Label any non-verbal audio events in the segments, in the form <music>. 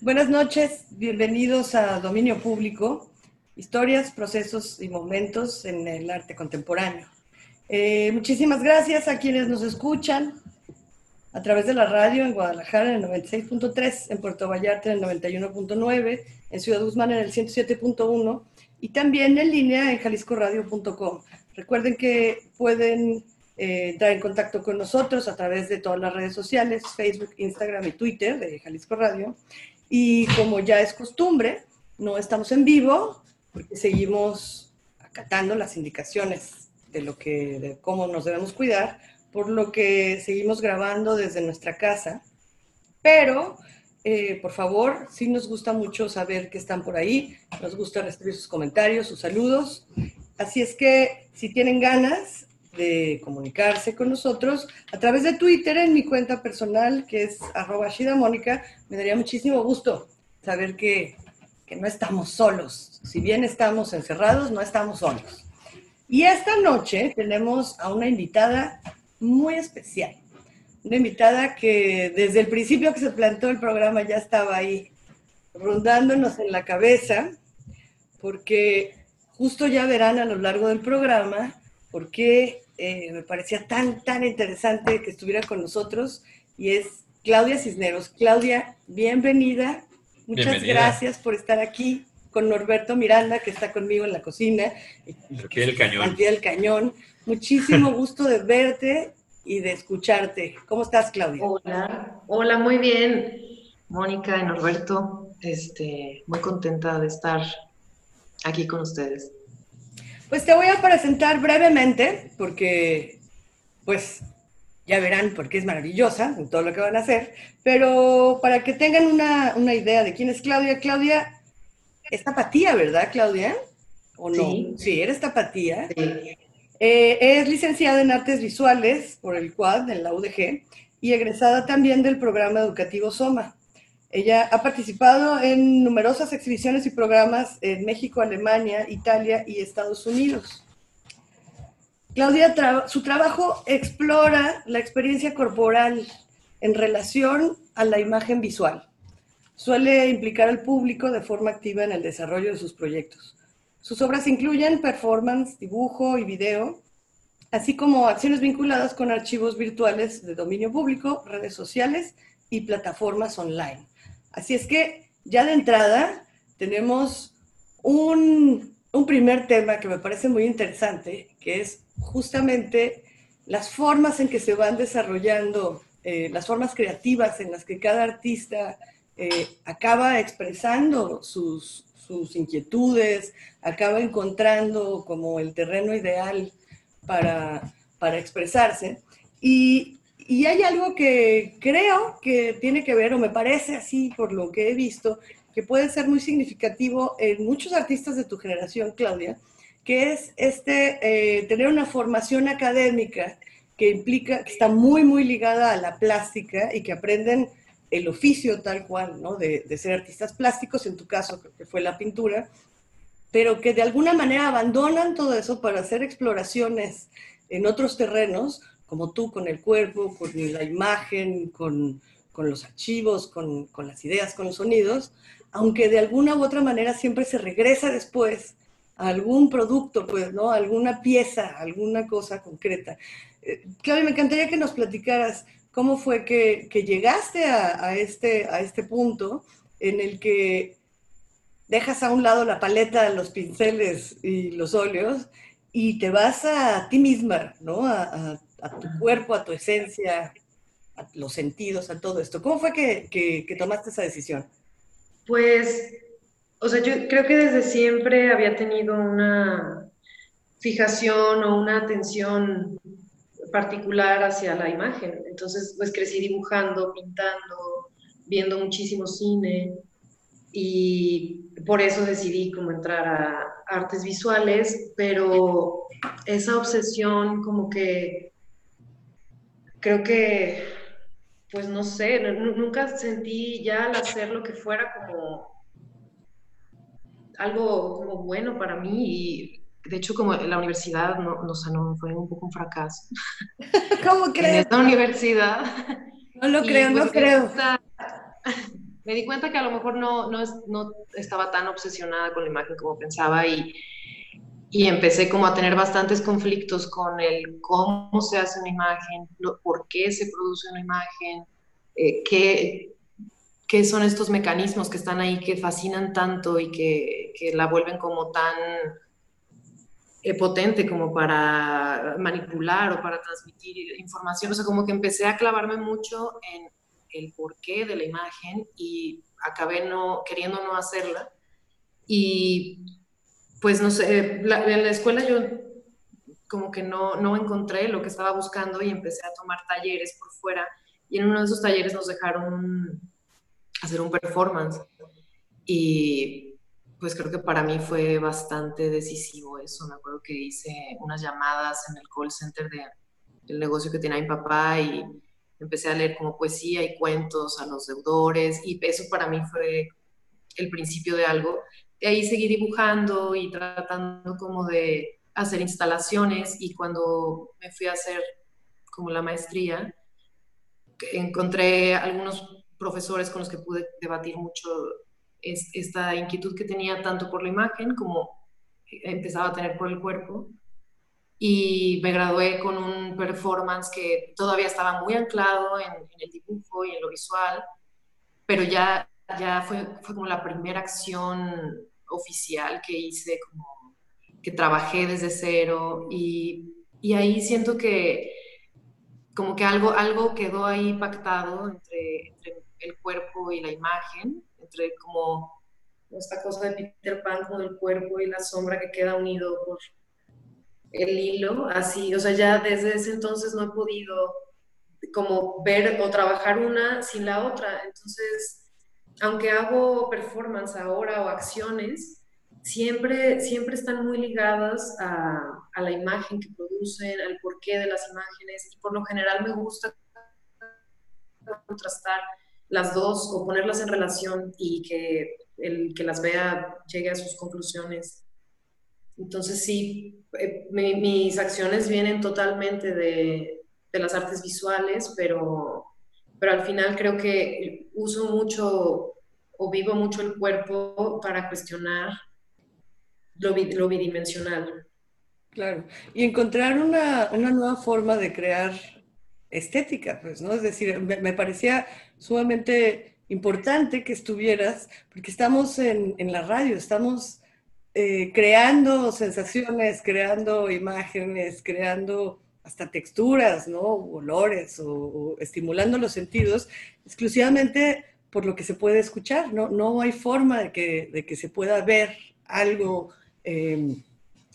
Buenas noches, bienvenidos a Dominio Público, historias, procesos y momentos en el arte contemporáneo. Eh, muchísimas gracias a quienes nos escuchan a través de la radio en Guadalajara en el 96.3, en Puerto Vallarta en el 91.9, en Ciudad Guzmán en el 107.1 y también en línea en jaliscoradio.com. Recuerden que pueden eh, entrar en contacto con nosotros a través de todas las redes sociales, Facebook, Instagram y Twitter de Jalisco Radio. Y como ya es costumbre, no estamos en vivo porque seguimos acatando las indicaciones de lo que, de cómo nos debemos cuidar, por lo que seguimos grabando desde nuestra casa. Pero, eh, por favor, sí nos gusta mucho saber que están por ahí, nos gusta recibir sus comentarios, sus saludos. Así es que si tienen ganas, de comunicarse con nosotros a través de Twitter en mi cuenta personal, que es arroba Mónica. Me daría muchísimo gusto saber que, que no estamos solos. Si bien estamos encerrados, no estamos solos. Y esta noche tenemos a una invitada muy especial. Una invitada que desde el principio que se plantó el programa ya estaba ahí rondándonos en la cabeza, porque justo ya verán a lo largo del programa por qué eh, me parecía tan, tan interesante que estuviera con nosotros y es Claudia Cisneros. Claudia, bienvenida. Muchas gracias por estar aquí con Norberto Miranda, que está conmigo en la cocina. Al pie del cañón. Al pie del cañón. Muchísimo gusto de verte y de escucharte. ¿Cómo estás, Claudia? Hola, hola, muy bien. Mónica y Norberto, este, muy contenta de estar aquí con ustedes. Pues te voy a presentar brevemente, porque pues ya verán por qué es maravillosa en todo lo que van a hacer, pero para que tengan una, idea de quién es Claudia, Claudia es tapatía, ¿verdad, Claudia? ¿O no? Sí, sí eres tapatía. Sí. Eh, es licenciada en Artes Visuales por el CUAD en la UDG y egresada también del programa educativo SOMA. Ella ha participado en numerosas exhibiciones y programas en México, Alemania, Italia y Estados Unidos. Claudia, su trabajo explora la experiencia corporal en relación a la imagen visual. Suele implicar al público de forma activa en el desarrollo de sus proyectos. Sus obras incluyen performance, dibujo y video, así como acciones vinculadas con archivos virtuales de dominio público, redes sociales y plataformas online. Así es que ya de entrada tenemos un, primer tema que me parece muy interesante, que es justamente las formas en que se van desarrollando, eh, las formas creativas en las que cada artista eh, acaba expresando sus, inquietudes, acaba encontrando como el terreno ideal para, para expresarse. Y y hay algo que creo que tiene que ver, o me parece así por lo que he visto, que puede ser muy significativo en muchos artistas de tu generación, Claudia, que es este, eh, tener una formación académica que implica, que está muy, muy ligada a la plástica y que aprenden el oficio tal cual, ¿no? De, ser artistas plásticos, en tu caso que fue la pintura, pero que de alguna manera abandonan todo eso para hacer exploraciones en otros terrenos como tú, con el cuerpo, con la imagen, con, los archivos, con, las ideas, con los sonidos, aunque de alguna u otra manera siempre se regresa después a algún producto, pues, ¿no? alguna pieza, alguna cosa concreta. Eh, Claudia, me encantaría que nos platicaras cómo fue que, llegaste a, este, a este punto en el que dejas a un lado la paleta, los pinceles y los óleos y te vas a ti misma, ¿no? a a tu cuerpo, a tu esencia, a los sentidos, a todo esto. ¿Cómo fue que, que, tomaste esa decisión? Pues, o sea, yo creo que desde siempre había tenido una fijación o una atención particular hacia la imagen. Entonces, pues crecí dibujando, pintando, viendo muchísimo cine y por eso decidí como entrar a artes visuales, pero esa obsesión como que creo que, pues no sé, nunca sentí ya al hacer lo que fuera como algo como bueno para mí de hecho como la universidad no, no, no fue un poco un fracaso. <laughs> ¿Cómo <laughs> crees? En esta universidad. No lo creo, no pues creo. <laughs> me di cuenta que a lo mejor no, no, no, estaba tan obsesionada con la imagen como pensaba y, y, empecé como a tener bastantes conflictos con el cómo se hace una imagen, por qué se produce una imagen, eh, qué, qué son estos mecanismos que están ahí que fascinan tanto y que, que la vuelven como tan eh, potente como para manipular o para transmitir información. O sea, como que empecé a clavarme mucho en el porqué de la imagen y acabé no, queriendo no hacerla. Y pues no sé, en la escuela yo como que no, no encontré lo que estaba buscando y empecé a tomar talleres por fuera y en uno de esos talleres nos dejaron hacer un performance y pues creo que para mí fue bastante decisivo eso. Me acuerdo que hice unas llamadas en el call center de, del negocio que tenía mi papá y empecé a leer como poesía y cuentos a los deudores y eso para mí fue el principio de algo. De ahí seguí dibujando y tratando como de hacer instalaciones y cuando me fui a hacer como la maestría, encontré algunos profesores con los que pude debatir mucho esta inquietud que tenía tanto por la imagen como empezaba a tener por el cuerpo. Y me gradué con un performance que todavía estaba muy anclado en, el dibujo y en lo visual, pero ya, ya fue, fue, como la primera acción oficial que hice, como que trabajé desde cero. Y, y ahí siento que como que algo, algo quedó ahí pactado entre, entre el cuerpo y la imagen, entre como esta cosa de Peter Pan con el cuerpo y la sombra que queda unido por el hilo, así, o sea, ya desde ese entonces no he podido como ver o trabajar una sin la otra. Entonces, aunque hago performance ahora o acciones, siempre, siempre están muy ligadas a, a la imagen que producen, al porqué de las imágenes, y por lo general me gusta contrastar las dos o ponerlas en relación y que el que las vea llegue a sus conclusiones entonces sí, eh, mis acciones vienen totalmente de, las artes visuales, pero, pero al final creo que uso mucho o vivo mucho el cuerpo para cuestionar lo, bidimensional. Claro, y encontrar una, nueva forma de crear estética, pues, ¿no? Es decir, me, parecía sumamente importante que estuvieras, porque estamos en, en la radio, estamos eh, creando sensaciones, creando imágenes, creando hasta texturas, ¿no? olores o, estimulando los sentidos exclusivamente por lo que se puede escuchar. No, no hay forma de que, de que se pueda ver algo em,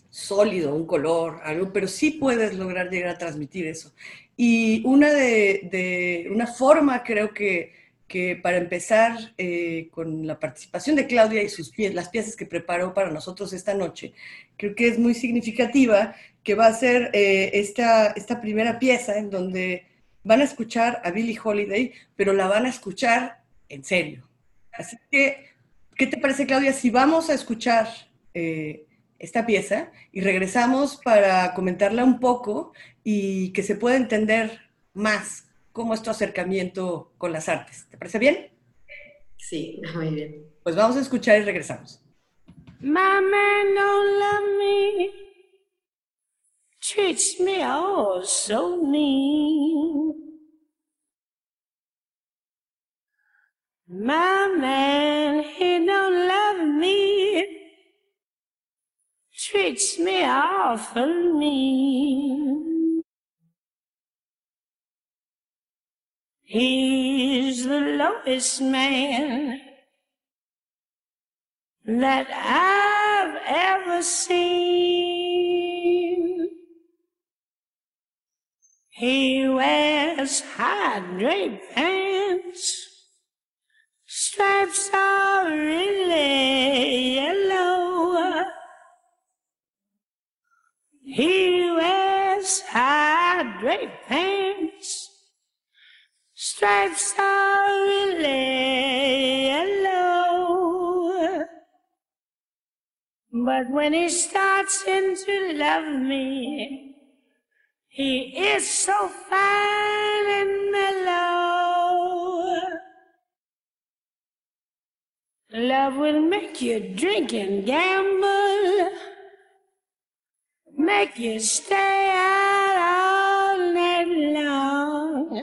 sólido, un color, algo, pero sí puedes lograr llegar a transmitir eso. Y una, de, una forma creo que que para empezar eh, con la participación de Claudia y sus las piezas que preparó para nosotros esta noche, creo que es muy significativa que va a ser eh, esta, esta primera pieza en donde van a escuchar a Billie Holiday, pero la van a escuchar en serio. Así que, ¿qué te parece, Claudia, si vamos a escuchar eh, esta pieza y regresamos para comentarla un poco y que se pueda entender más cómo es tu acercamiento con las artes. ¿Te parece bien? Sí, muy bien. Pues vamos a escuchar y regresamos. My man don't love me, treats me all so mean. My man, he don't love me, treats me awful mean. He's the lowest man that I've ever seen. He wears high draped pants, stripes are really yellow. He wears high draped pants stripes are really yellow. But when he starts in to love me, he is so fine and mellow. Love will make you drink and gamble, make you stay out all night long.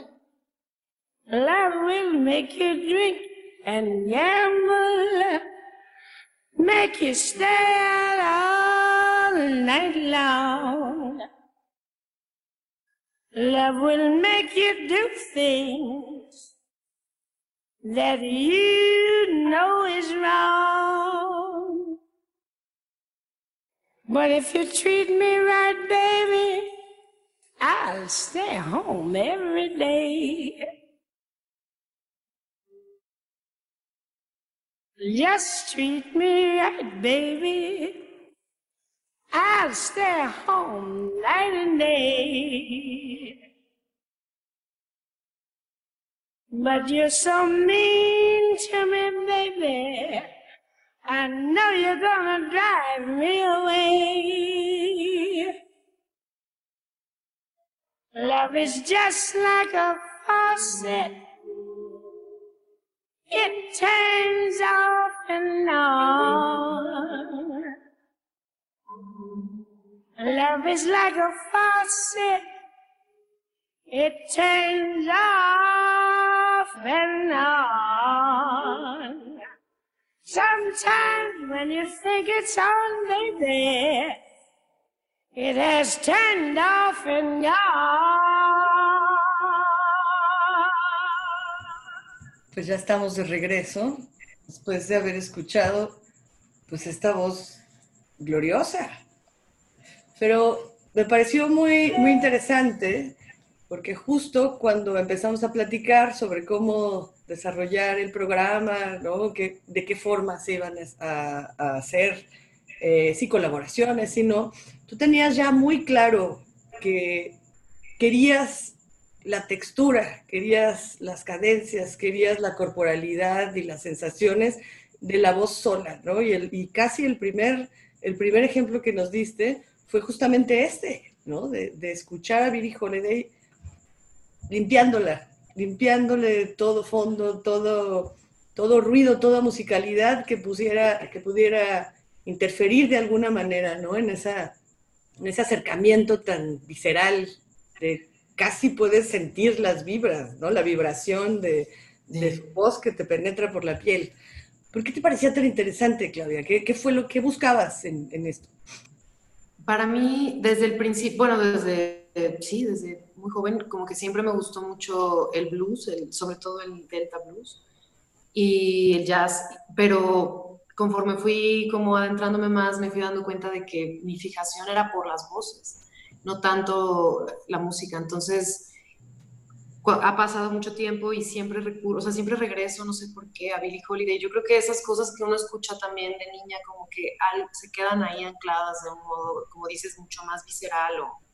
Love will make you drink and gamble, make you stay out all night long. Love will make you do things that you know is wrong. But if you treat me right, baby, I'll stay home every day. Just treat me right, baby. I'll stay home night and day. But you're so mean to me, baby. I know you're gonna drive me away. Love is just like a faucet. It turns off and on. Love is like a faucet. It turns off and on. Sometimes when you think it's on, baby, it has turned off and gone. Pues ya estamos de regreso, después de haber escuchado pues esta voz gloriosa. Pero me pareció muy, muy interesante porque justo cuando empezamos a platicar sobre cómo desarrollar el programa, ¿no? de qué forma se iban a, a hacer, eh, si colaboraciones, si no, tú tenías ya muy claro que querías la textura, querías las cadencias, querías la corporalidad y las sensaciones de la voz sola, ¿no? Y, el, y casi el primer, el primer ejemplo que nos diste fue justamente este, ¿no? De, de escuchar a Billie Holiday limpiándola, limpiándole todo fondo, todo, todo ruido, toda musicalidad que, pusiera, que pudiera interferir de alguna manera, ¿no? En, esa, en ese acercamiento tan visceral, de casi puedes sentir las vibras, ¿no? La vibración de, de su voz que te penetra por la piel. ¿Por qué te parecía tan interesante, Claudia? ¿Qué, qué fue lo que buscabas en, en, esto? Para mí, desde el principio, bueno, desde, sí, desde muy joven, como que siempre me gustó mucho el blues, sobre todo el Delta Blues y el jazz, pero conforme fui como adentrándome más, me fui dando cuenta de que mi fijación era por las voces, no tanto la música. Entonces, ha pasado mucho tiempo y siempre recurro, o sea, siempre regreso, no sé por qué, a Billie Holiday. Yo creo que esas cosas que uno escucha también de niña, como que se quedan ahí ancladas de un modo, como dices, mucho más visceral o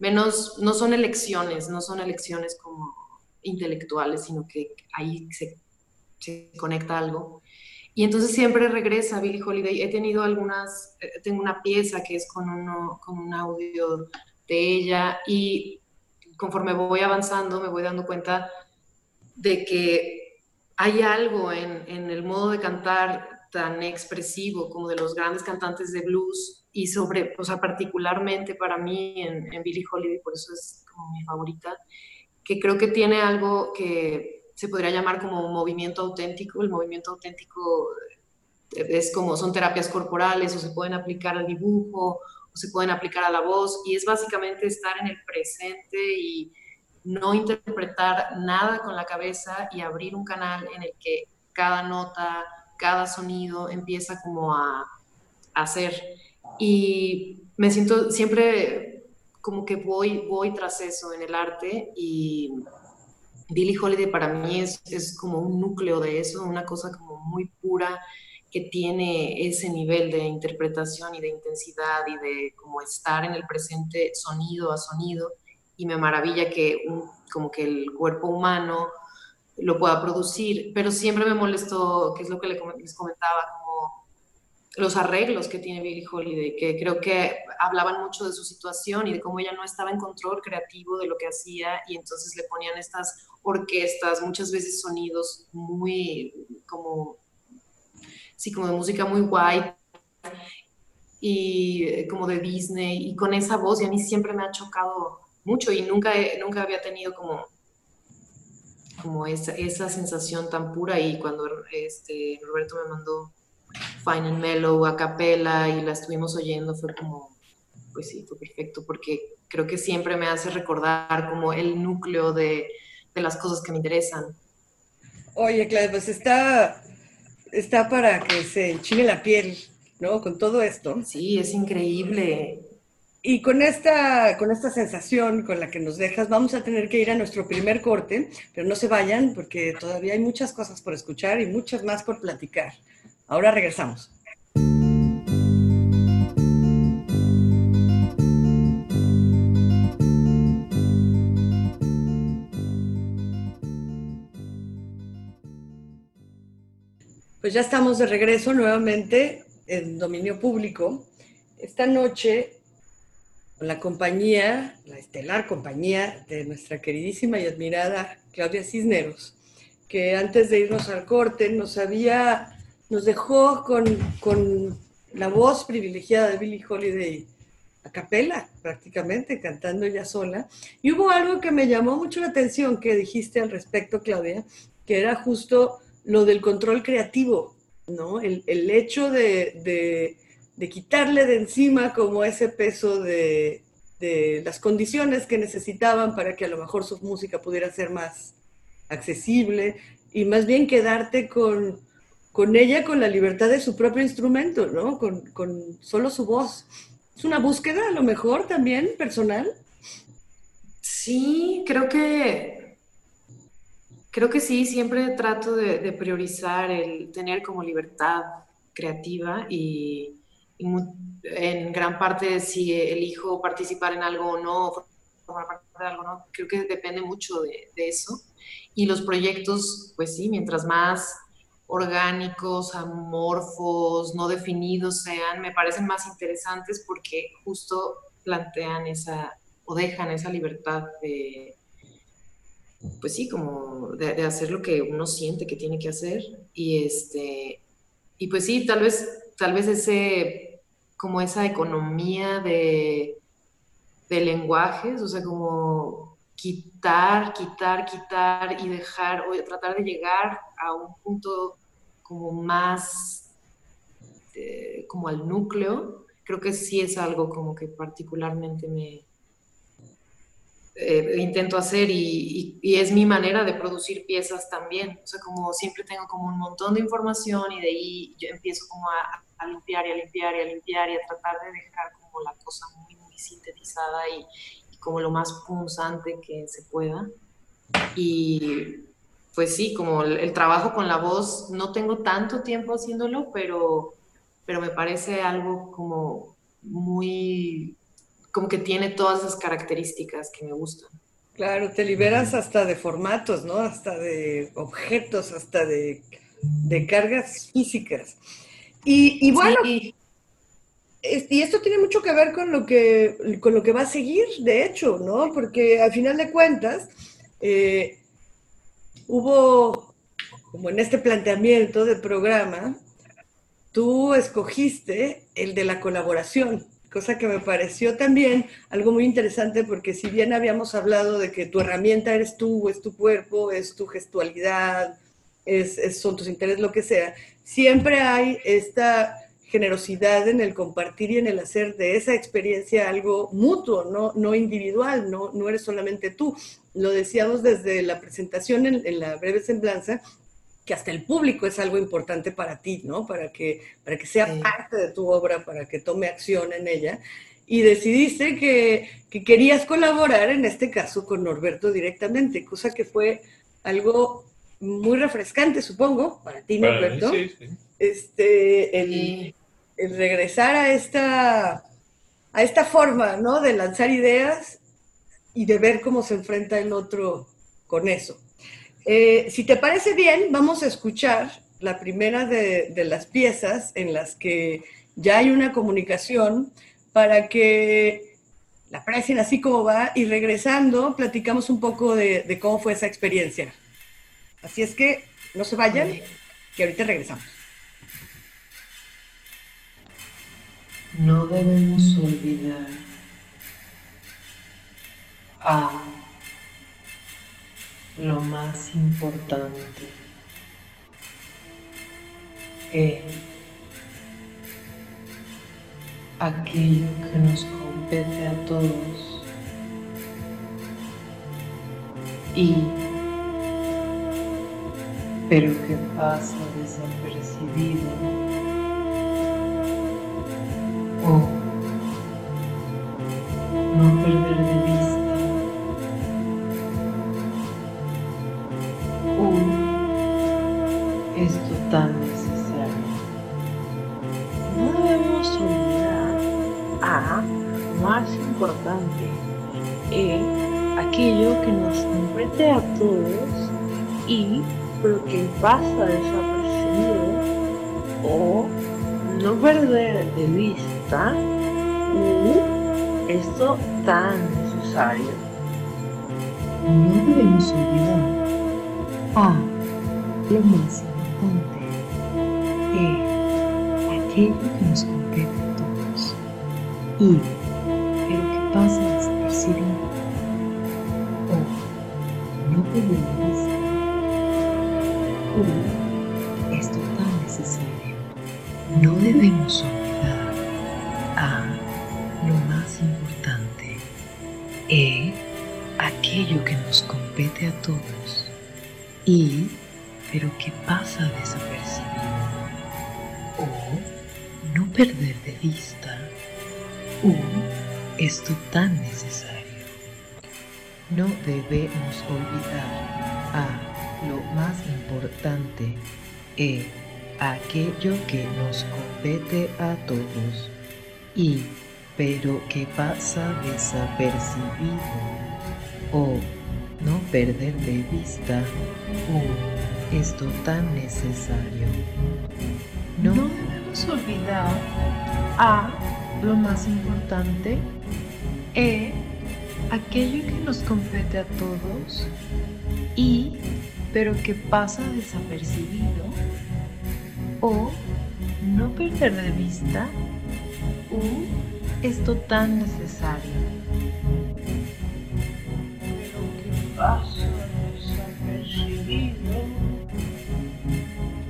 menos, no son elecciones, no son elecciones como intelectuales, sino que ahí se, conecta algo. Y entonces siempre regresa Billie Holiday. He tenido algunas, eh, tengo una pieza que es con, un audio de ella y conforme voy avanzando me voy dando cuenta de que hay algo en, el modo de cantar tan expresivo como de los grandes cantantes de blues y sobre, o sea, particularmente para mí en, en Billie Holiday, por eso es como mi favorita, que creo que tiene algo que se podría llamar como movimiento auténtico. El movimiento auténtico es como son terapias corporales o se pueden aplicar al dibujo o se pueden aplicar a la voz y es básicamente estar en el presente y no interpretar nada con la cabeza y abrir un canal en el que cada nota, cada sonido empieza como a, a hacer. Y me siento siempre como que voy, voy tras eso en el arte y Billie Holiday para mí es, es como un núcleo de eso, una cosa como muy pura que tiene ese nivel de interpretación y de intensidad y de como estar en el presente sonido a sonido. Y me maravilla que como que el cuerpo humano lo pueda producir, pero siempre me molestó, que es lo que les comentaba, los arreglos que tiene Billie Holiday, que creo que hablaban mucho de su situación y de cómo ella no estaba en control creativo de lo que hacía y entonces le ponían estas orquestas, muchas veces sonidos muy como, sí, como de música muy guay y eh, como de Disney y con esa voz y a mí siempre me ha chocado mucho y nunca, nunca había tenido como como esa, esa sensación tan pura y cuando este, Roberto me mandó Fine and Mellow a capela y la estuvimos oyendo, fue como, pues sí, fue perfecto, porque creo que siempre me hace recordar como el núcleo de, de las cosas que me interesan. Oye, Claudia, pues está, está para que se enchine la piel, ¿no? Con todo esto. Sí, es increíble. Y con esta, con esta sensación con la que nos dejas, vamos a tener que ir a nuestro primer corte, pero no se vayan porque todavía hay muchas cosas por escuchar y muchas más por platicar. Ahora regresamos. Pues ya estamos de regreso nuevamente en dominio público. Esta noche, con la compañía, la estelar compañía de nuestra queridísima y admirada Claudia Cisneros, que antes de irnos al corte nos había nos dejó con, la voz privilegiada de Billie Holiday a capela, prácticamente, cantando ella sola. Y hubo algo que me llamó mucho la atención que dijiste al respecto, Claudia, que era justo lo del control creativo, ¿no? El, hecho de, quitarle de encima como ese peso de, de las condiciones que necesitaban para que a lo mejor su música pudiera ser más accesible y más bien quedarte con con ella con la libertad de su propio instrumento, ¿no? Con, solo su voz. ¿Es una búsqueda a lo mejor también personal? Sí, creo que creo que sí, siempre trato de, priorizar el tener como libertad creativa y, en gran parte si elijo participar en algo o no, formar parte de algo o no, creo que depende mucho de, de eso. Y los proyectos, pues sí, mientras más orgánicos, amorfos, no definidos sean, me parecen más interesantes porque justo plantean esa o dejan esa libertad de, pues sí, como de, hacer lo que uno siente que tiene que hacer. Y este, y pues sí, tal vez, tal vez ese, como esa economía de, de lenguajes, o sea, como quitar, quitar, quitar y dejar, o tratar de llegar a un punto como más, eh, como al núcleo, creo que sí es algo como que particularmente me eh, intento hacer y, es mi manera de producir piezas también. O sea, como siempre tengo como un montón de información y de ahí yo empiezo como a, limpiar y a limpiar y a limpiar y a tratar de dejar como la cosa muy, muy sintetizada y, como lo más punzante que se pueda. Y pues sí, como el, trabajo con la voz, no tengo tanto tiempo haciéndolo, pero, pero me parece algo como muy, como que tiene todas esas características que me gustan. Claro, te liberas hasta de formatos, ¿no? Hasta de objetos, hasta de, cargas físicas. Y, bueno, y esto tiene mucho que ver con lo que, con lo que va a seguir, de hecho, ¿no? Porque al final de cuentas, eh, hubo, como en este planteamiento de programa, tú escogiste el de la colaboración, cosa que me pareció también algo muy interesante porque si bien habíamos hablado de que tu herramienta eres tú, es tu cuerpo, es tu gestualidad, es, son tus intereses, lo que sea, siempre hay esta generosidad en el compartir y en el hacer de esa experiencia algo mutuo, no, no individual, no, no eres solamente tú lo decíamos desde la presentación en, la breve semblanza, que hasta el público es algo importante para ti, ¿no? Para que, para que sea parte de tu obra, para que tome acción en ella. Y decidiste que, querías colaborar, en este caso, con Norberto directamente, cosa que fue algo muy refrescante, supongo, para ti, Norberto. sí, sí. Este, el, el, regresar a esta, a esta forma, ¿no? De lanzar ideas y de ver cómo se enfrenta el otro con eso. Eh, si te parece bien, vamos a escuchar la primera de, de las piezas en las que ya hay una comunicación para que la aprecien así como va y regresando platicamos un poco de, de cómo fue esa experiencia. Así es que no se vayan, que ahorita regresamos. No debemos olvidar a lo más importante es aquello que nos compete a todos y pero que pasa desapercibido o no perder de vista un esto tan necesario. No debemos olvidar a más importante, E, aquello que nos compete a todos y pero que pasa desapercibido o no perder de vista u esto tan necesario. No debemos olvidar. A lo más importante, E, aquello que nos compete a todos. Y pero que pasa desapercibido. O no perder E, aquello que nos compete a todos y pero que pasa desapercibido o no perder de vista u esto tan necesario. No debemos olvidar a lo más importante, E, aquello que nos compete a todos y pero que pasa desapercibido o no perder de vista u esto tan necesario. No debemos olvidar a lo más importante, E, aquello que nos compete a todos y pero que pasa desapercibido o no perder de vista u esto tan necesario. Pero que pasa desapercibido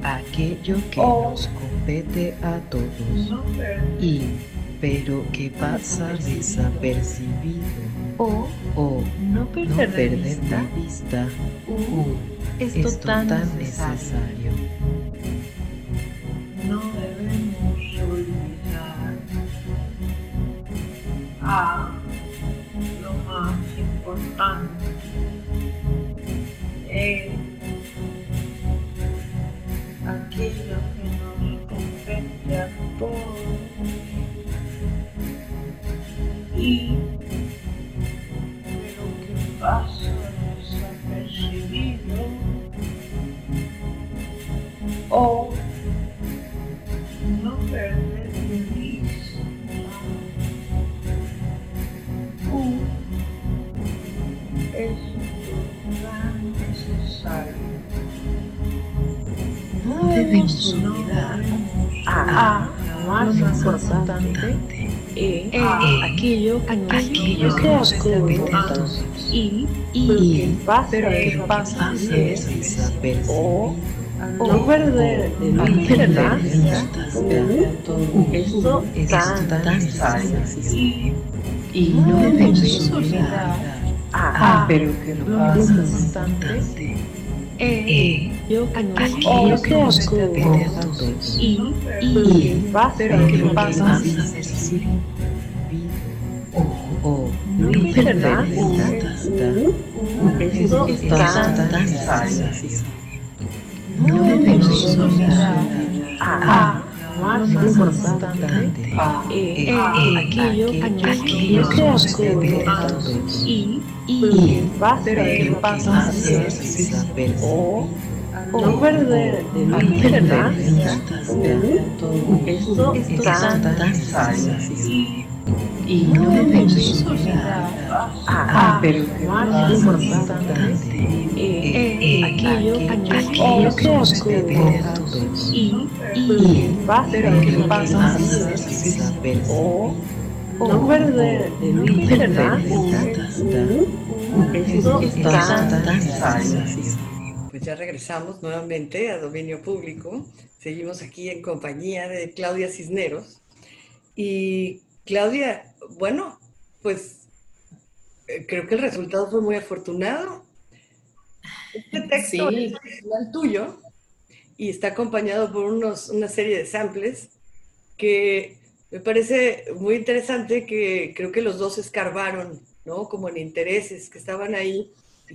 Aquello que O- nos compete a todos no y pero que pasa desapercibido o o no no perder de perder vista u esto, esto tan, tan necesario. necesario. A lo más importante. Es aquello que nos compete a todos y pero que pasa desapercibido o Debemos olvidar a, lo más importante e, aquello que aquello que nos compete a todos y, y pasa pero que pasa desapercibido desapercibido. o no perder de no vista esto esto tan tan. Y y no debemos olvidar olvidar a, pero que lo más importante e, yo aquello que nos compete a todos y, y pero que pasa o no esto tan necesario. No debemos olvidar a, más lo más importante e, e, aquello aquello que nos compete a todos y, y pero que pasa o no perder de vista, ¿verdad? Esto es tan necesario. Y no olvidar Ah, pero más importante aquello, aquello que ocurre y, y que pasa o no perder de ¿verdad? Esto es tan necesario. Pues ya regresamos nuevamente a dominio público. Seguimos aquí en compañía de Claudia Cisneros. Y Claudia, bueno, pues eh, creo que el resultado fue muy afortunado. Este texto Sí. es original tuyo y está acompañado por unos, una serie de samples que me parece muy interesante que creo que los dos escarbaron, ¿no? Como en intereses que estaban ahí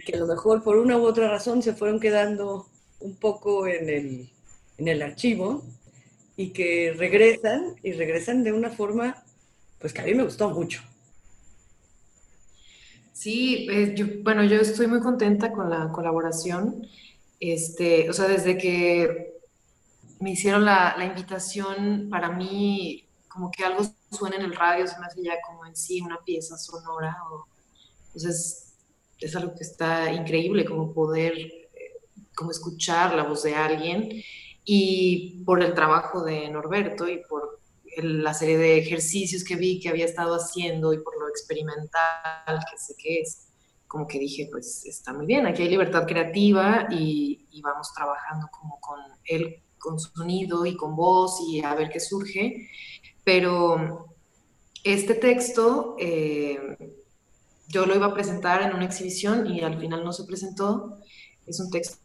que a lo mejor por una u otra razón se fueron quedando un poco en el, en el archivo y que regresan y regresan de una forma, pues que a mí me gustó mucho. Sí, eh, bueno, yo estoy muy contenta con la colaboración. Este, o sea, desde que me hicieron la, la invitación, para mí, como que algo suena en el radio, se me hace ya como en sí una pieza sonora. Entonces, es algo que está increíble, como poder, eh, como escuchar la voz de alguien. Y por el trabajo de Norberto y por la serie de ejercicios que vi que había estado haciendo y por lo experimental que sé que es, como que dije, pues está muy bien, aquí hay libertad creativa y, vamos trabajando como con él, con sonido y con voz y a ver qué surge. Pero este texto eh, yo lo iba a presentar en una exhibición y al final no se presentó. Es un texto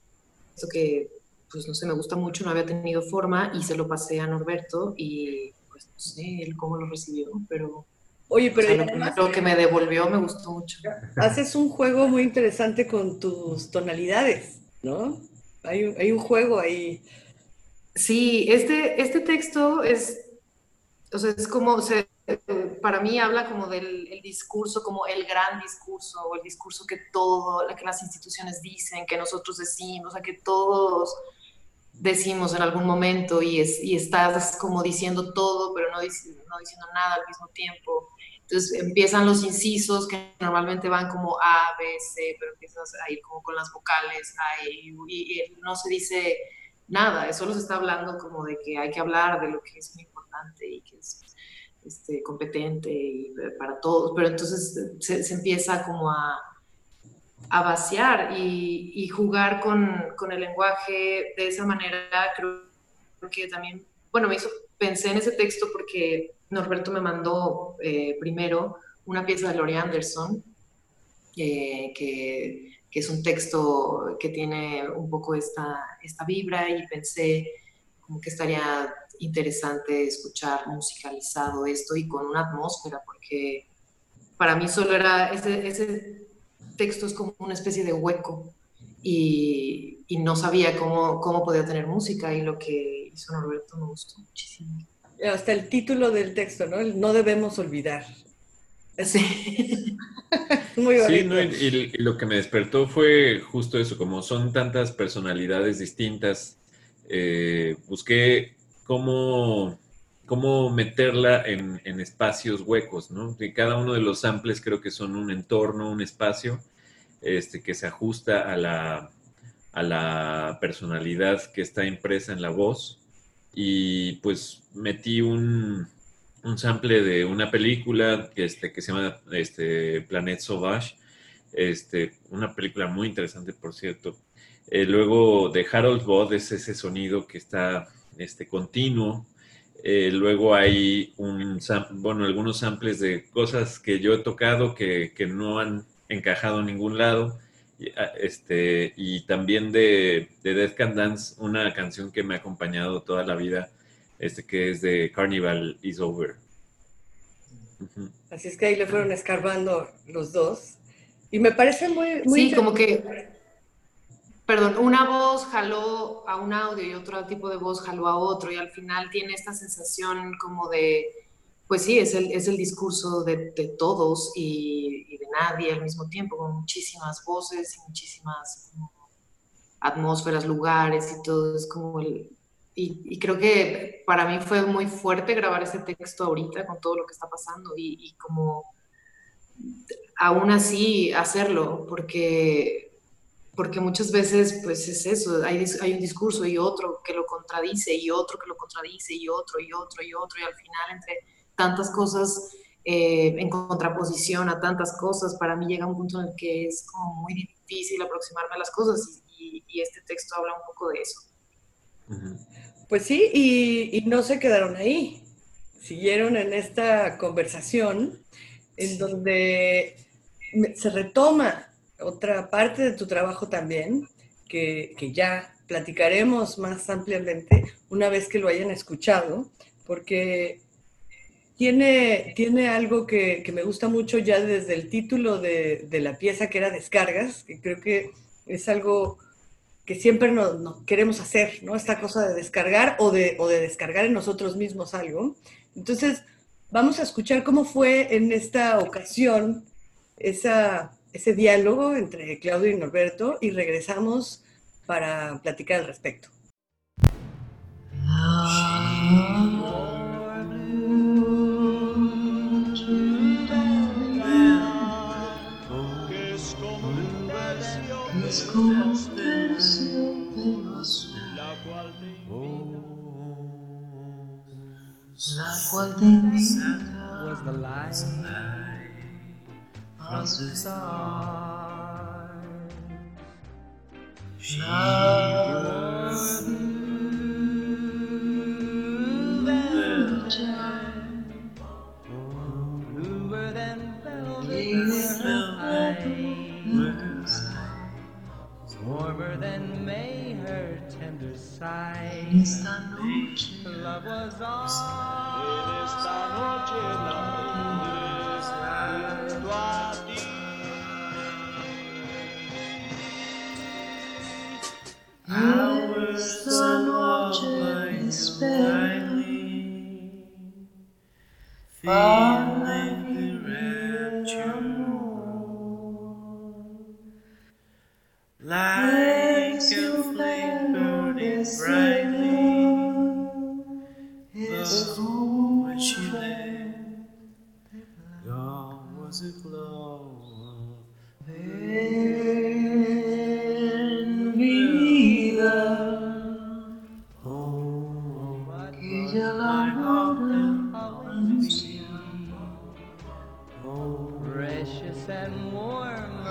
que, pues no sé, me gusta mucho, no había tenido forma y se lo pasé a Norberto y pues no sé él cómo lo recibió, pero Oye, o pero sea, lo además que me devolvió me gustó mucho. haces un juego muy interesante con tus tonalidades, ¿no? Hay un, hay un juego ahí. Sí, este, este texto es, o sea, es como, se, eh, para mí habla como del el discurso, como el gran discurso, o el discurso que todo, que las instituciones dicen, que nosotros decimos, o sea, que todos decimos en algún momento y, es, y estás como diciendo todo, pero no, no diciendo nada al mismo tiempo. Entonces empiezan los incisos que normalmente van como A, B, C, pero empiezas a ir como con las vocales, A, E, U, y, y no se dice nada, solo se está hablando como de que hay que hablar de lo que es muy importante y que es este, competente y para todos, pero entonces se, empieza como a, a vaciar y, jugar con, el lenguaje de esa manera, creo que también, bueno, me hizo, pensé en ese texto porque Norberto me mandó eh, primero una pieza de Laurie Anderson, eh, que, que, es un texto que tiene un poco esta, esta vibra y pensé como que estaría interesante escuchar musicalizado esto y con una atmósfera, porque para mí solo era ese, ese texto es como una especie de hueco y, y, no sabía cómo, cómo podía tener música y lo que hizo Norberto me gustó muchísimo. Hasta el título del texto, ¿no? El no debemos olvidar. Sí. <laughs> Muy bonito. Sí, no, y, y, lo que me despertó fue justo eso, como son tantas personalidades distintas, eh, busqué cómo, cómo meterla en, en, espacios huecos, ¿no? Que cada uno de los samples creo que son un entorno, un espacio este, que se ajusta a la, a la personalidad que está impresa en la voz. Y pues metí un, un sample de una película que, este, que se llama este, Planet Sauvage, este, una película muy interesante, por cierto. Eh, luego de Harold Bod es ese sonido que está este, continuo. Eh, luego hay un, bueno, algunos samples de cosas que yo he tocado que, que no han encajado en ningún lado. Y, este, y también de, de Death Can Dance, una canción que me ha acompañado toda la vida, este, que es de Carnival is Over. Uh -huh. Así es que ahí le fueron escarbando los dos. Y me parece muy... muy sí, como que perdón, una voz jaló a un audio y otro tipo de voz jaló a otro y al final tiene esta sensación como de, pues sí, es el, es el discurso de, todos y, de nadie al mismo tiempo, con muchísimas voces y muchísimas atmósferas, lugares y todo, es como el... Y, y creo que para mí fue muy fuerte grabar ese texto ahorita con todo lo que está pasando y, y como aún así hacerlo, porque porque muchas veces pues es eso, hay, hay, un discurso y otro que lo contradice y otro que lo contradice y otro y otro y otro y al final entre tantas cosas eh, en contraposición a tantas cosas, para mí llega un punto en el que es como muy difícil aproximarme a las cosas y, y, este texto habla un poco de eso. Pues sí, y, y no se quedaron ahí, siguieron en esta conversación en donde se retoma otra parte de tu trabajo también, que, que, ya platicaremos más ampliamente una vez que lo hayan escuchado, porque tiene, tiene algo que, que me gusta mucho ya desde el título de, de, la pieza, que era Descargas, que creo que es algo que siempre nos, queremos hacer, ¿no? Esta cosa de descargar o de, o de descargar en nosotros mismos algo. Entonces, vamos a escuchar cómo fue en esta ocasión esa ese diálogo entre Claudio y Norberto y regresamos para platicar al respecto. La cual te as a star. She was bluer than velvet, warmer than May, her tender sigh. Love was on. Esta noche espera para and warm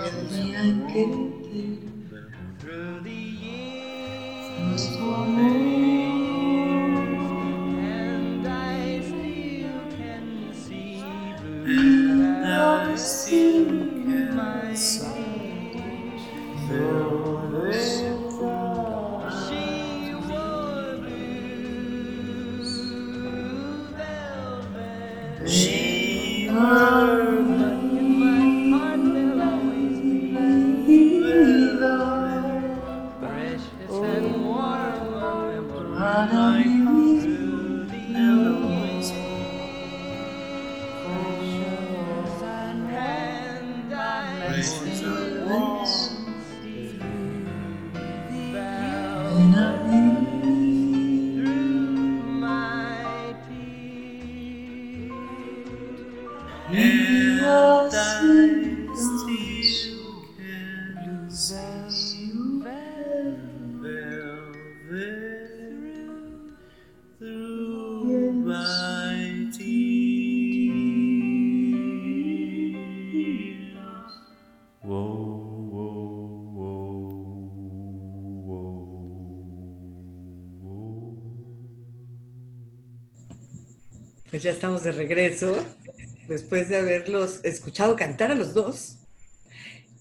ya estamos de regreso, después de haberlos escuchado cantar a los dos.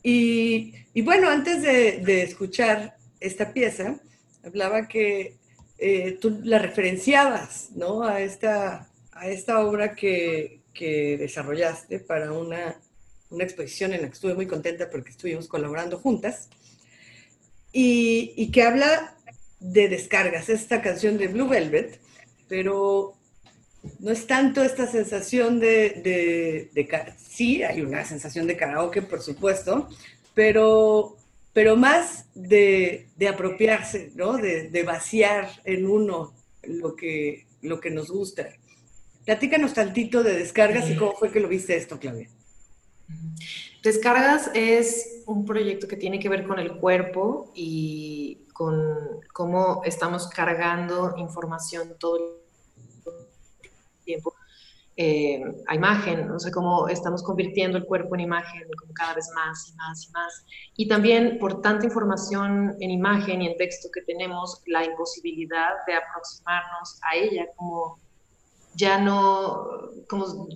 Y, bueno, antes de, de, escuchar esta pieza, hablaba que eh, tú la referenciabas, ¿no? A esta, a esta obra que, que desarrollaste para una, una, exposición en la que estuve muy contenta porque estuvimos colaborando juntas. Y, y que habla de descargas, esta canción de Blue Velvet, pero no es tanto esta sensación de, sí, hay una sensación de karaoke, por supuesto, pero pero más de, apropiarse, ¿no? De, de, vaciar en uno lo que, lo que nos gusta. Platícanos tantito de descargas y cómo fue que lo viste esto, Claudia. Descargas es un proyecto que tiene que ver con el cuerpo y con cómo estamos cargando información todo el tiempo eh, a imagen, no sé cómo estamos convirtiendo el cuerpo en imagen como cada vez más y más y más. Y también por tanta información en imagen y en texto que tenemos, la imposibilidad de aproximarnos a ella, como ya no, como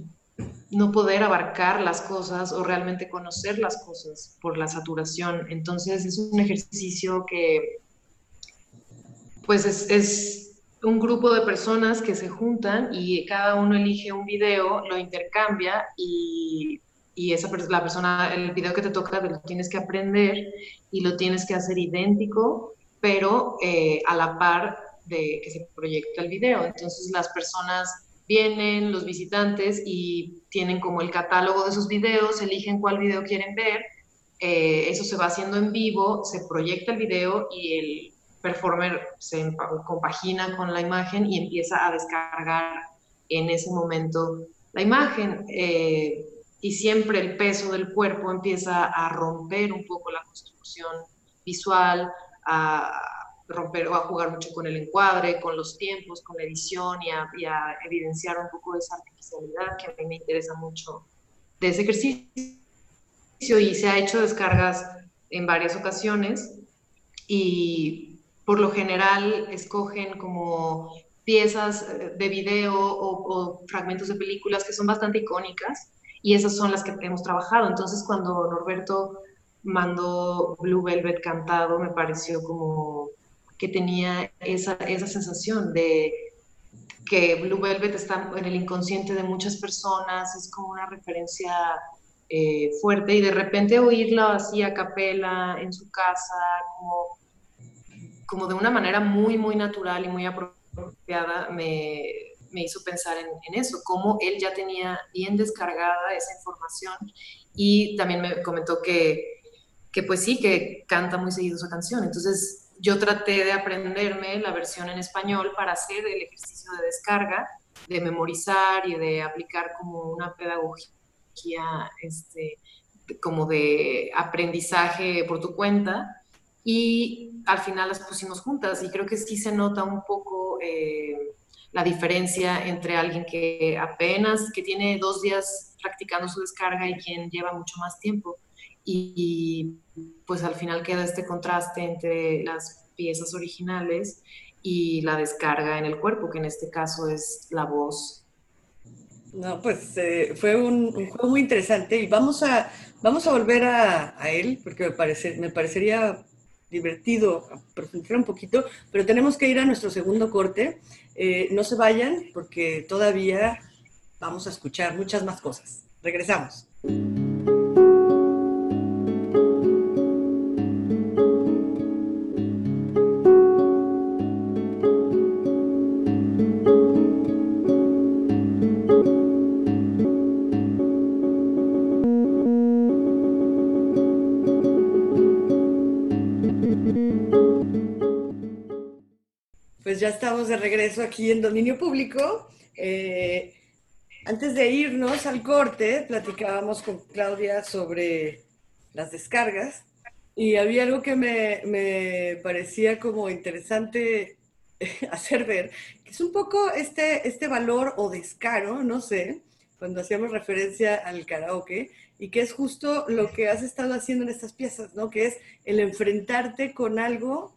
no poder abarcar las cosas o realmente conocer las cosas por la saturación. Entonces es un ejercicio que pues es, es, un grupo de personas que se juntan y cada uno elige un video, lo intercambia y, y esa la persona, el video que te toca lo tienes que aprender y lo tienes que hacer idéntico, pero eh, a la par de que se proyecta el video. Entonces las personas vienen, los visitantes, y tienen como el catálogo de sus videos, eligen cuál video quieren ver, eh, eso se va haciendo en vivo, se proyecta el video y el performer se compagina con la imagen y empieza a descargar en ese momento la imagen. Eh, y siempre el peso del cuerpo empieza a romper un poco la construcción visual, a romper o a jugar mucho con el encuadre, con los tiempos, con la edición y a, evidenciar un poco esa artificialidad que a mí me interesa mucho de ese ejercicio. Y se ha hecho descargas en varias ocasiones y por lo general escogen como piezas eh, de video o, fragmentos de películas que son bastante icónicas y esas son las que hemos trabajado. Entonces cuando Norberto mandó Blue Velvet cantado, me pareció como que tenía esa, esa sensación de que Blue Velvet está en el inconsciente de muchas personas, es como una referencia eh, fuerte y de repente oírla así a capela en su casa, como como de una manera muy, muy natural y muy apropiada, me, me hizo pensar en, en, eso, cómo él ya tenía bien descargada esa información y también me comentó que, que pues sí, que canta muy seguido esa canción. Entonces yo traté de aprenderme la versión en español para hacer el ejercicio de descarga, de memorizar y de aplicar como una pedagogía este, como de aprendizaje por tu cuenta y al final las pusimos juntas y creo que sí se nota un poco eh, la diferencia entre alguien que apenas, que tiene dos días practicando su descarga y quien lleva mucho más tiempo. Y, pues al final queda este contraste entre las piezas originales y la descarga en el cuerpo, que en este caso es la voz. No, pues eh, fue un, juego muy interesante y vamos a, vamos a volver a, a él porque me, parece, me parecería divertido profundizar un poquito, pero tenemos que ir a nuestro segundo corte. Eh, no se vayan porque todavía vamos a escuchar muchas más cosas. Regresamos. Regreso aquí en Dominio Público. Eh, antes de irnos al corte, platicábamos con Claudia sobre las descargas y había algo que me, me parecía como interesante <laughs> hacer ver, que es un poco este, este valor o descaro, no sé, cuando hacíamos referencia al karaoke, y que es justo lo que has estado haciendo en estas piezas, ¿no? Que es el enfrentarte con algo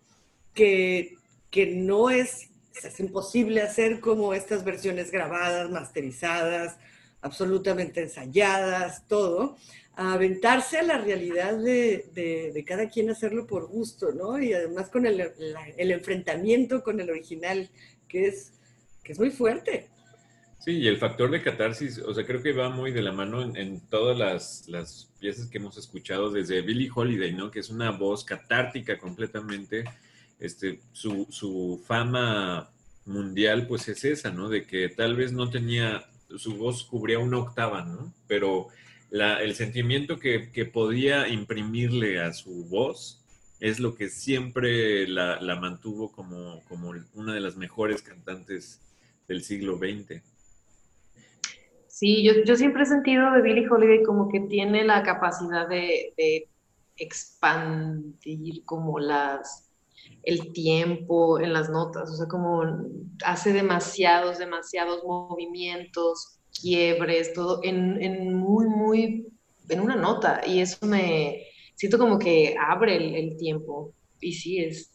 que que no es, es imposible hacer como estas versiones grabadas, masterizadas, absolutamente ensayadas, todo, a aventarse a la realidad de, de, cada quien hacerlo por gusto, ¿no? Y además con el, enfrentamiento con el original, que es, que es muy fuerte. Sí, y el factor de catarsis, o sea, creo que va muy de la mano en, en todas las, las, piezas que hemos escuchado desde Billie Holiday, ¿no? Que es una voz catártica completamente este, su, su fama mundial pues es esa, ¿no? De que tal vez no tenía, su voz cubría una octava, ¿no? Pero la, el sentimiento que, que, podía imprimirle a su voz es lo que siempre la, la mantuvo como, como una de las mejores cantantes del siglo XX. Sí, yo, yo siempre he sentido de Billie Holiday como que tiene la capacidad de, de expandir como las el tiempo en las notas, o sea, como hace demasiados, demasiados movimientos, quiebres, todo en, en muy, muy, en una nota, y eso me, siento como que abre el, tiempo, y sí es.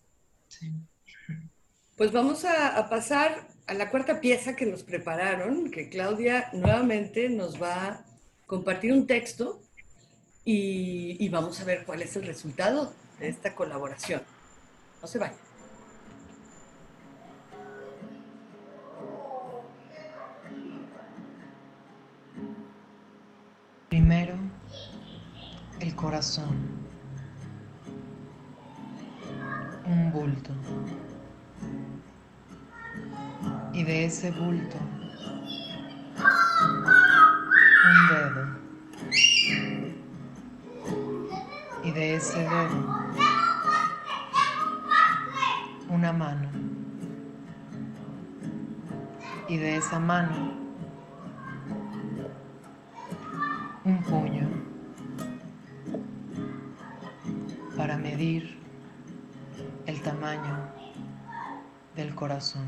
Pues vamos a, pasar a la cuarta pieza que nos prepararon, que Claudia nuevamente nos va a compartir un texto y vamos a ver cuál es el resultado de esta colaboración. No se vayan. Primero, el corazón. Un bulto. Y de ese bulto, un dedo. Y de ese dedo, una mano. Y de esa mano, un puño para medir el tamaño del corazón.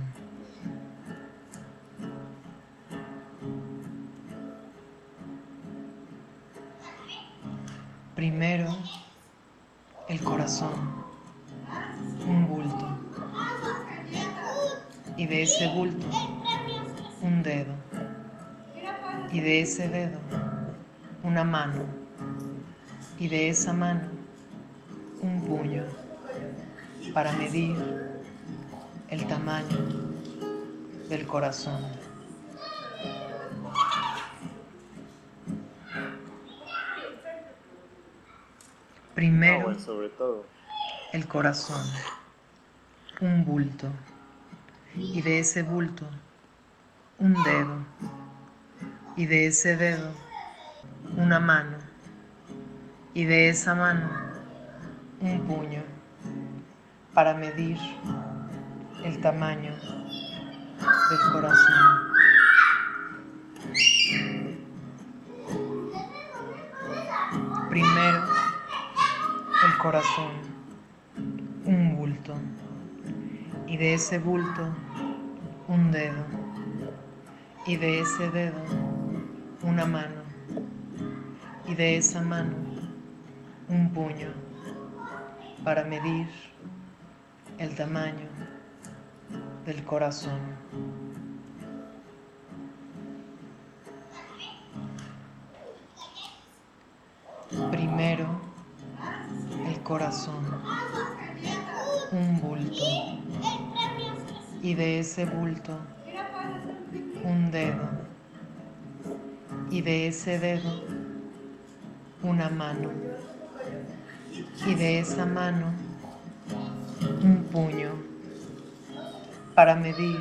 Primero, el corazón, Y de ese bulto, un dedo. Y de ese dedo, una mano. Y de esa mano, un puño para medir el tamaño del corazón. Primero, sobre todo. el corazón, un bulto, y de ese bulto, un dedo, y de ese dedo, una mano, y de esa mano, un puño, para medir el tamaño del corazón. Primero, el corazón, un bulto, y de ese bulto, un dedo, y de ese dedo, una mano, y de esa mano, un puño, para medir el tamaño del corazón. Primero, el corazón, un bulto, y de ese bulto, un dedo, y de ese dedo, una mano, y de esa mano, un puño, para medir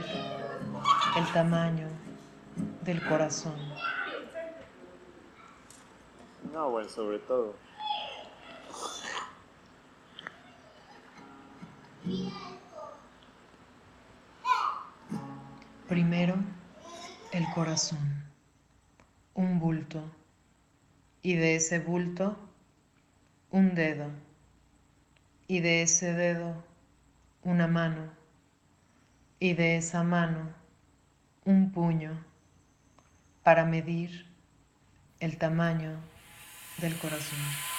el tamaño del corazón. No, bueno, sobre todo. Primero, el corazón, un bulto, y de ese bulto, un dedo, y de ese dedo, una mano, y de esa mano, un puño, para medir el tamaño del corazón.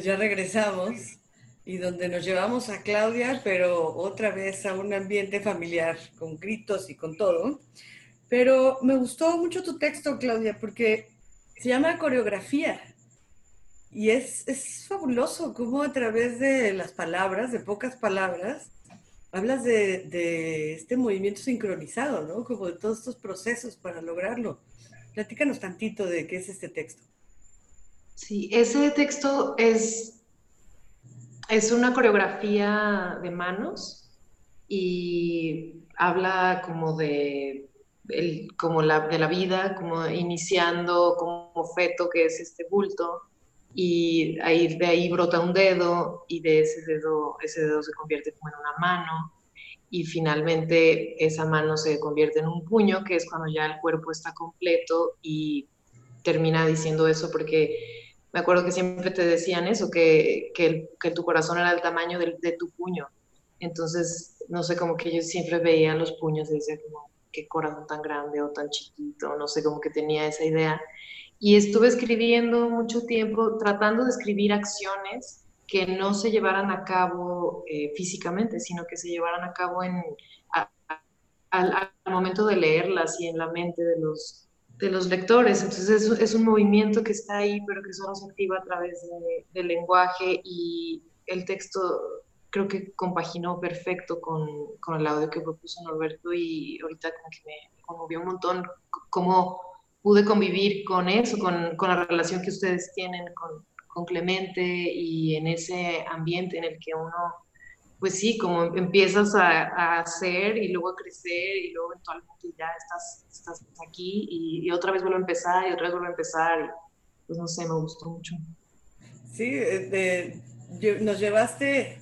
Pues ya regresamos y donde nos llevamos a Claudia, pero otra vez a un ambiente familiar, con gritos y con todo. Pero me gustó mucho tu texto, Claudia, porque se llama coreografía. Y es, es fabuloso cómo a través de las palabras, de pocas palabras, hablas de, de este movimiento sincronizado, ¿no? Como de todos estos procesos para lograrlo. Platícanos tantito de qué es este texto. Sí, ese texto es, es una coreografía de manos y habla como de, el, como la, de la vida, como iniciando como feto que es este bulto y ahí, de ahí brota un dedo y de ese dedo, ese dedo se convierte como en una mano y finalmente esa mano se convierte en un puño, que es cuando ya el cuerpo está completo y termina diciendo eso porque me acuerdo que siempre te decían eso, que, que, que tu corazón era el tamaño de, de, tu puño. Entonces, no sé, como que yo siempre veía los puños y decía como, qué corazón tan grande o tan chiquito, no sé, como que tenía esa idea. Y estuve escribiendo mucho tiempo, tratando de escribir acciones que no se llevaran a cabo eh, físicamente, sino que se llevaran a cabo en, a, a, al, momento de leerlas y en la mente de los, de los lectores. Entonces es, es, un movimiento que está ahí, pero que solo se activa a través de, del lenguaje y el texto creo que compaginó perfecto con, con, el audio que propuso Norberto y ahorita como que me conmovió un montón cómo pude convivir con eso, con, con la relación que ustedes tienen con, con Clemente y en ese ambiente en el que uno, pues sí, como empiezas a, a hacer y luego a crecer y luego eventualmente ya estás, estás aquí y, y, otra vez vuelvo a empezar y otra vez vuelvo a empezar. Y, pues no sé, me gustó mucho. Sí, de, nos llevaste,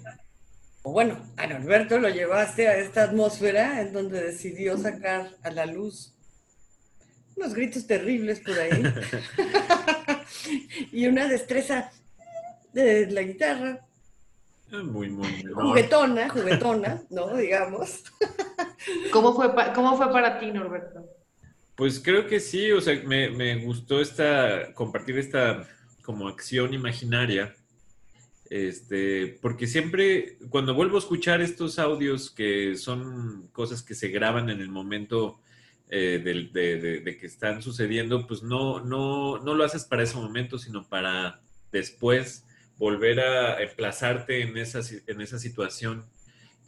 o bueno, a Norberto lo llevaste a esta atmósfera en donde decidió sacar a la luz unos gritos terribles por ahí. <laughs> <laughs> y una destreza de la guitarra. Muy, muy. <laughs> Juguetona, juguetona, ¿no? Digamos. <laughs> ¿Cómo fue, ¿Cómo fue para ti, Norberto? Pues creo que sí, o sea, me, me gustó esta, compartir esta como acción imaginaria. Este, porque siempre, cuando vuelvo a escuchar estos audios que son cosas que se graban en el momento eh, de, de, de, que están sucediendo, pues no, no, no lo haces para ese momento, sino para después volver a emplazarte en esa, en esa situación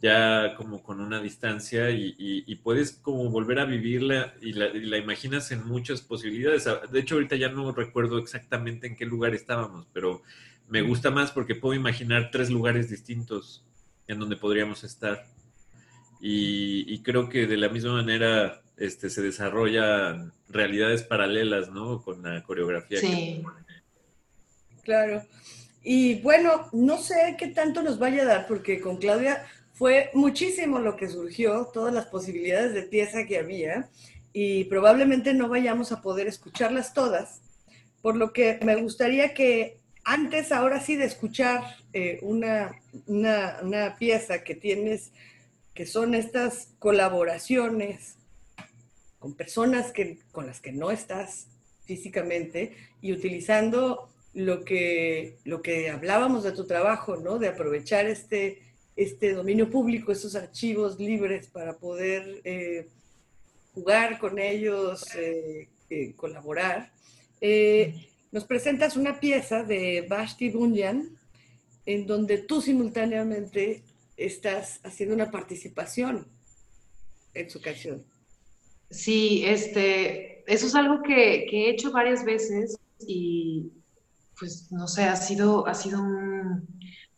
ya como con una distancia y, y, y puedes como volver a vivirla y la, y la, imaginas en muchas posibilidades. De hecho, ahorita ya no recuerdo exactamente en qué lugar estábamos, pero me gusta más porque puedo imaginar tres lugares distintos en donde podríamos estar. Y, y creo que de la misma manera este, se desarrollan realidades paralelas, ¿no? Con la coreografía. Sí. Que... Claro. Y bueno, no sé qué tanto nos vaya a dar, porque con Claudia fue muchísimo lo que surgió, todas las posibilidades de pieza que había, y probablemente no vayamos a poder escucharlas todas, por lo que me gustaría que antes, ahora sí, de escuchar eh, una, una, una pieza que tienes, que son estas colaboraciones con personas que, con las que no estás físicamente y utilizando lo que, lo que hablábamos de tu trabajo, ¿no? De aprovechar este, este dominio público, estos archivos libres para poder eh, jugar con ellos, eh, eh, colaborar. nos presentas una pieza de Vashti Bunyan en donde tú simultáneamente estás haciendo una participación en su canción. Sí, este, eso es algo que, que, he hecho varias veces y pues no sé, ha sido, ha sido un,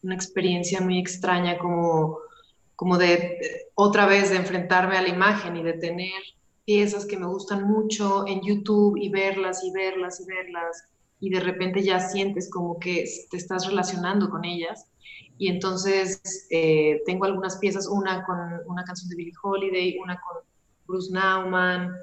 una experiencia muy extraña como, como de otra vez de enfrentarme a la imagen y de tener piezas que me gustan mucho en YouTube y verlas y verlas y verlas y de repente ya sientes como que te estás relacionando con ellas. Y entonces eh, tengo algunas piezas, una con una canción de Billie Holiday, una con Bruce Nauman,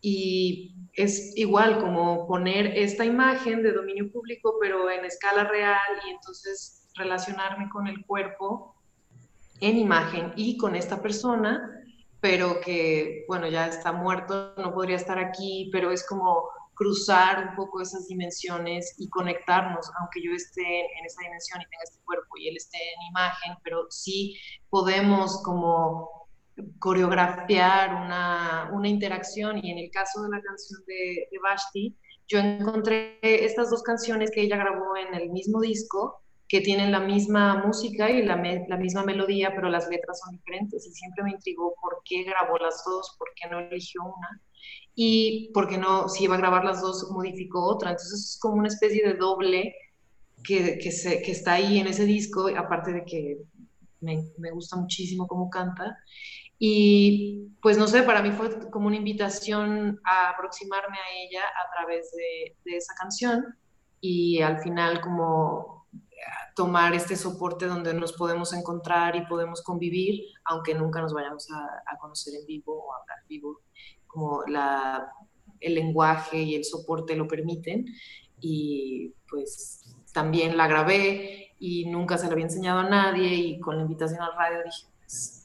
y es igual como poner esta imagen de dominio público, pero en escala real, y entonces relacionarme con el cuerpo en imagen y con esta persona, pero que, bueno, ya está muerto, no podría estar aquí, pero es como cruzar un poco esas dimensiones y conectarnos, aunque yo esté en esa dimensión y tenga este cuerpo y él esté en imagen, pero sí podemos como coreografiar una, una, interacción y en el caso de la canción de, de yo encontré estas dos canciones que ella grabó en el mismo disco, que tienen la misma música y la, la, misma melodía, pero las letras son diferentes. Y siempre me intrigó por qué grabó las dos, por qué no eligió una. Y por qué no, si iba a grabar las dos, modificó otra. Entonces es como una especie de doble que, que, se, que está ahí en ese disco, aparte de que me, me gusta muchísimo cómo canta. Y pues no sé, para mí fue como una invitación a aproximarme a ella a través de, de esa canción y al final como tomar este soporte donde nos podemos encontrar y podemos convivir, aunque nunca nos vayamos a, a conocer en vivo o hablar vivo, como la, el lenguaje y el soporte lo permiten. Y pues también la grabé y nunca se la había enseñado a nadie y con la invitación al radio dije, pues,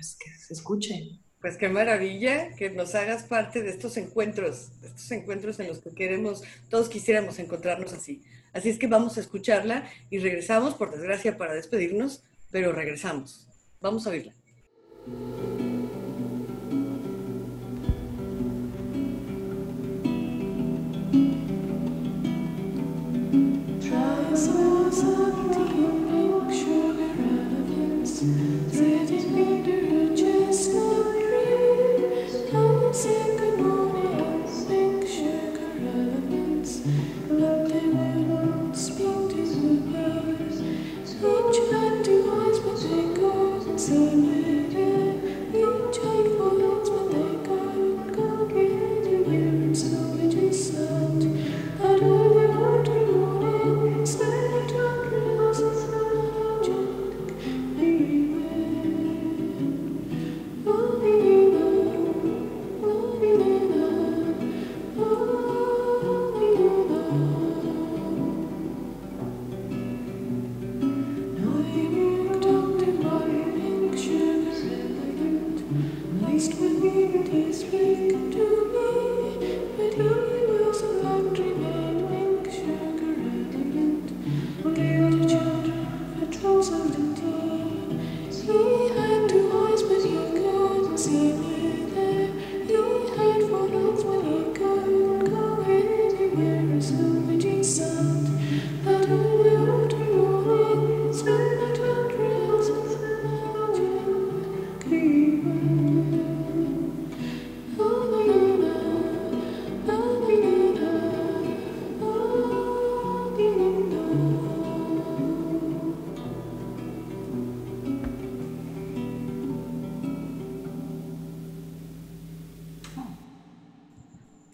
pues que se escuche. Pues qué maravilla que nos hagas parte de estos encuentros, de estos encuentros en los que queremos, todos quisiéramos encontrarnos así. Así es que vamos a escucharla y regresamos, por desgracia, para despedirnos, pero regresamos. Vamos a oírla. music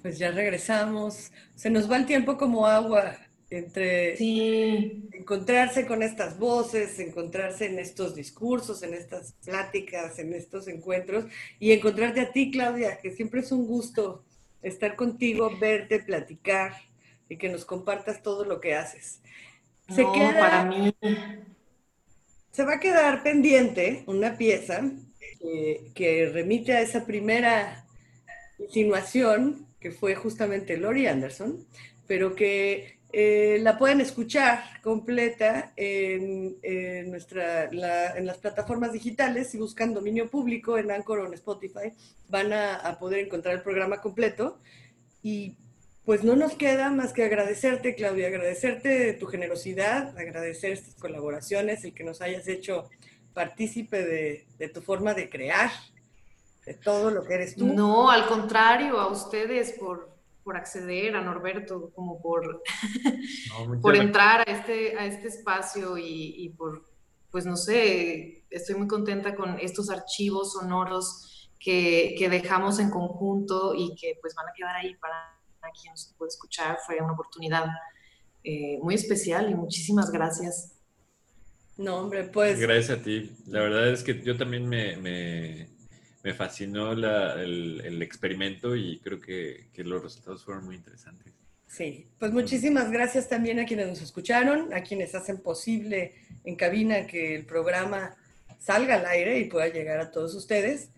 Pues ya regresamos. Se nos va el tiempo como agua entre sí. encontrarse con estas voces, encontrarse en estos discursos, en estas pláticas, en estos encuentros y encontrarte a ti, Claudia, que siempre es un gusto estar contigo, verte, platicar y que nos compartas todo lo que haces. Se no, queda, para mí. Se va a quedar pendiente una pieza que, que remite a esa primera insinuación fue justamente Lori Anderson, pero que eh, la pueden escuchar completa en, en en las plataformas digitales. Si buscan dominio público en Anchor o en Spotify, van a, poder encontrar el programa completo. Y pues no nos queda más que agradecerte, Claudia, agradecerte tu generosidad, agradecer estas colaboraciones, el que nos hayas hecho partícipe de tu forma de crear, de todo lo que eres tú. No, al contrario, a ustedes por, por acceder, a Norberto, como por, no, por entrar a este, a este espacio y, y, por, pues no sé, estoy muy contenta con estos archivos sonoros que, que, dejamos en conjunto y que pues van a quedar ahí para quien nos puede escuchar. Fue una oportunidad eh, muy especial y muchísimas gracias. No, hombre, pues... Gracias a ti. La verdad es que yo también me, me me fascinó la, el, el, experimento y creo que, que, los resultados fueron muy interesantes. Sí, pues muchísimas gracias también a quienes nos escucharon, a quienes hacen posible en cabina que el programa salga al aire y pueda llegar a todos ustedes.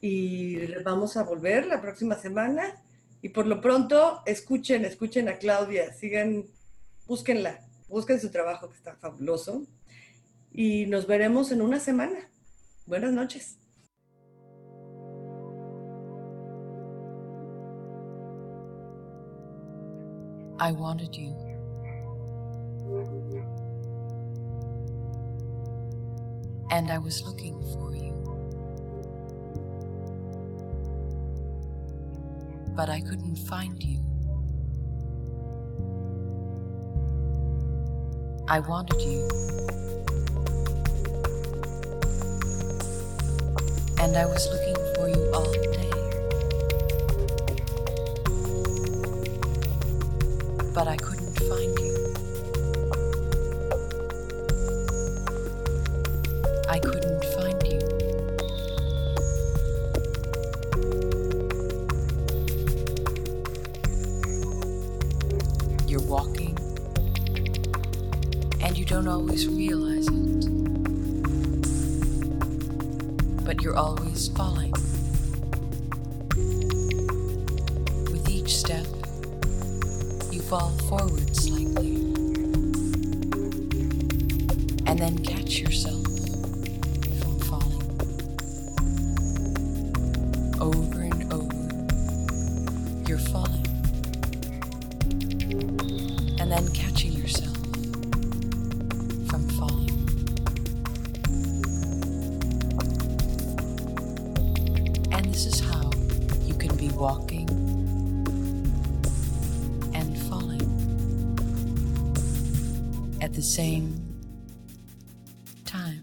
Y vamos a volver la próxima semana. Y por lo pronto, escuchen, escuchen a Claudia, sigan, búsquenla, busquen su trabajo que está fabuloso. Y nos veremos en una semana. Buenas noches. I wanted you. And I was looking for you. But I couldn't find you. I wanted you. And I was looking for you all day. But I couldn't find you. I couldn't find you. You're walking, and you don't always realize it. But you're always falling. Fall forward slightly, and then catch yourself at the same time.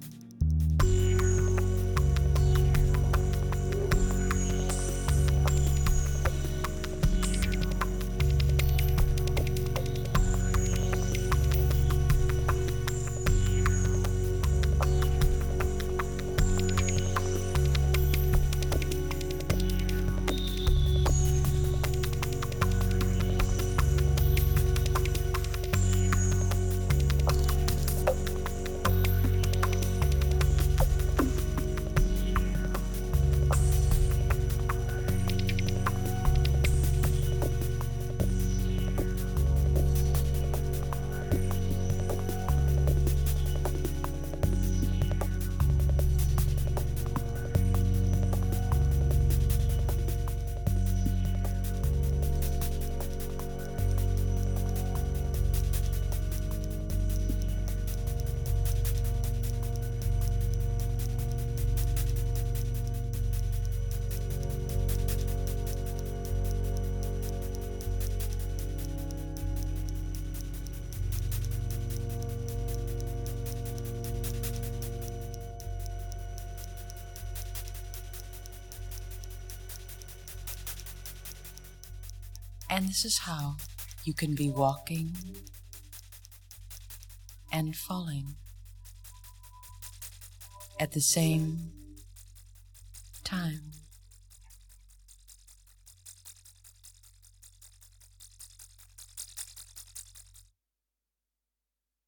This is how you can be walking and falling at the same.